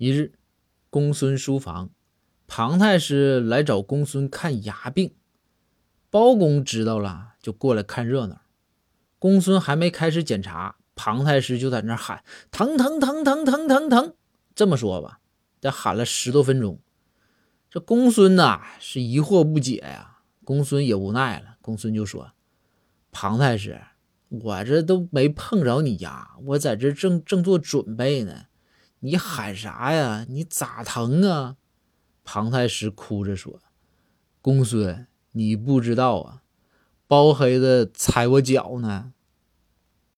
一日，公孙书房，庞太师来找公孙看牙病。包公知道了，就过来看热闹。公孙还没开始检查，庞太师就在那喊：“疼疼疼疼疼疼疼！”这么说吧，得喊了十多分钟。这公孙呐是疑惑不解呀，公孙也无奈了。公孙就说：“庞太师，我这都没碰着你牙，我在这正正做准备呢。你喊啥呀？你咋疼啊？”庞太师哭着说：“公孙，你不知道啊，包黑子踩我脚呢。”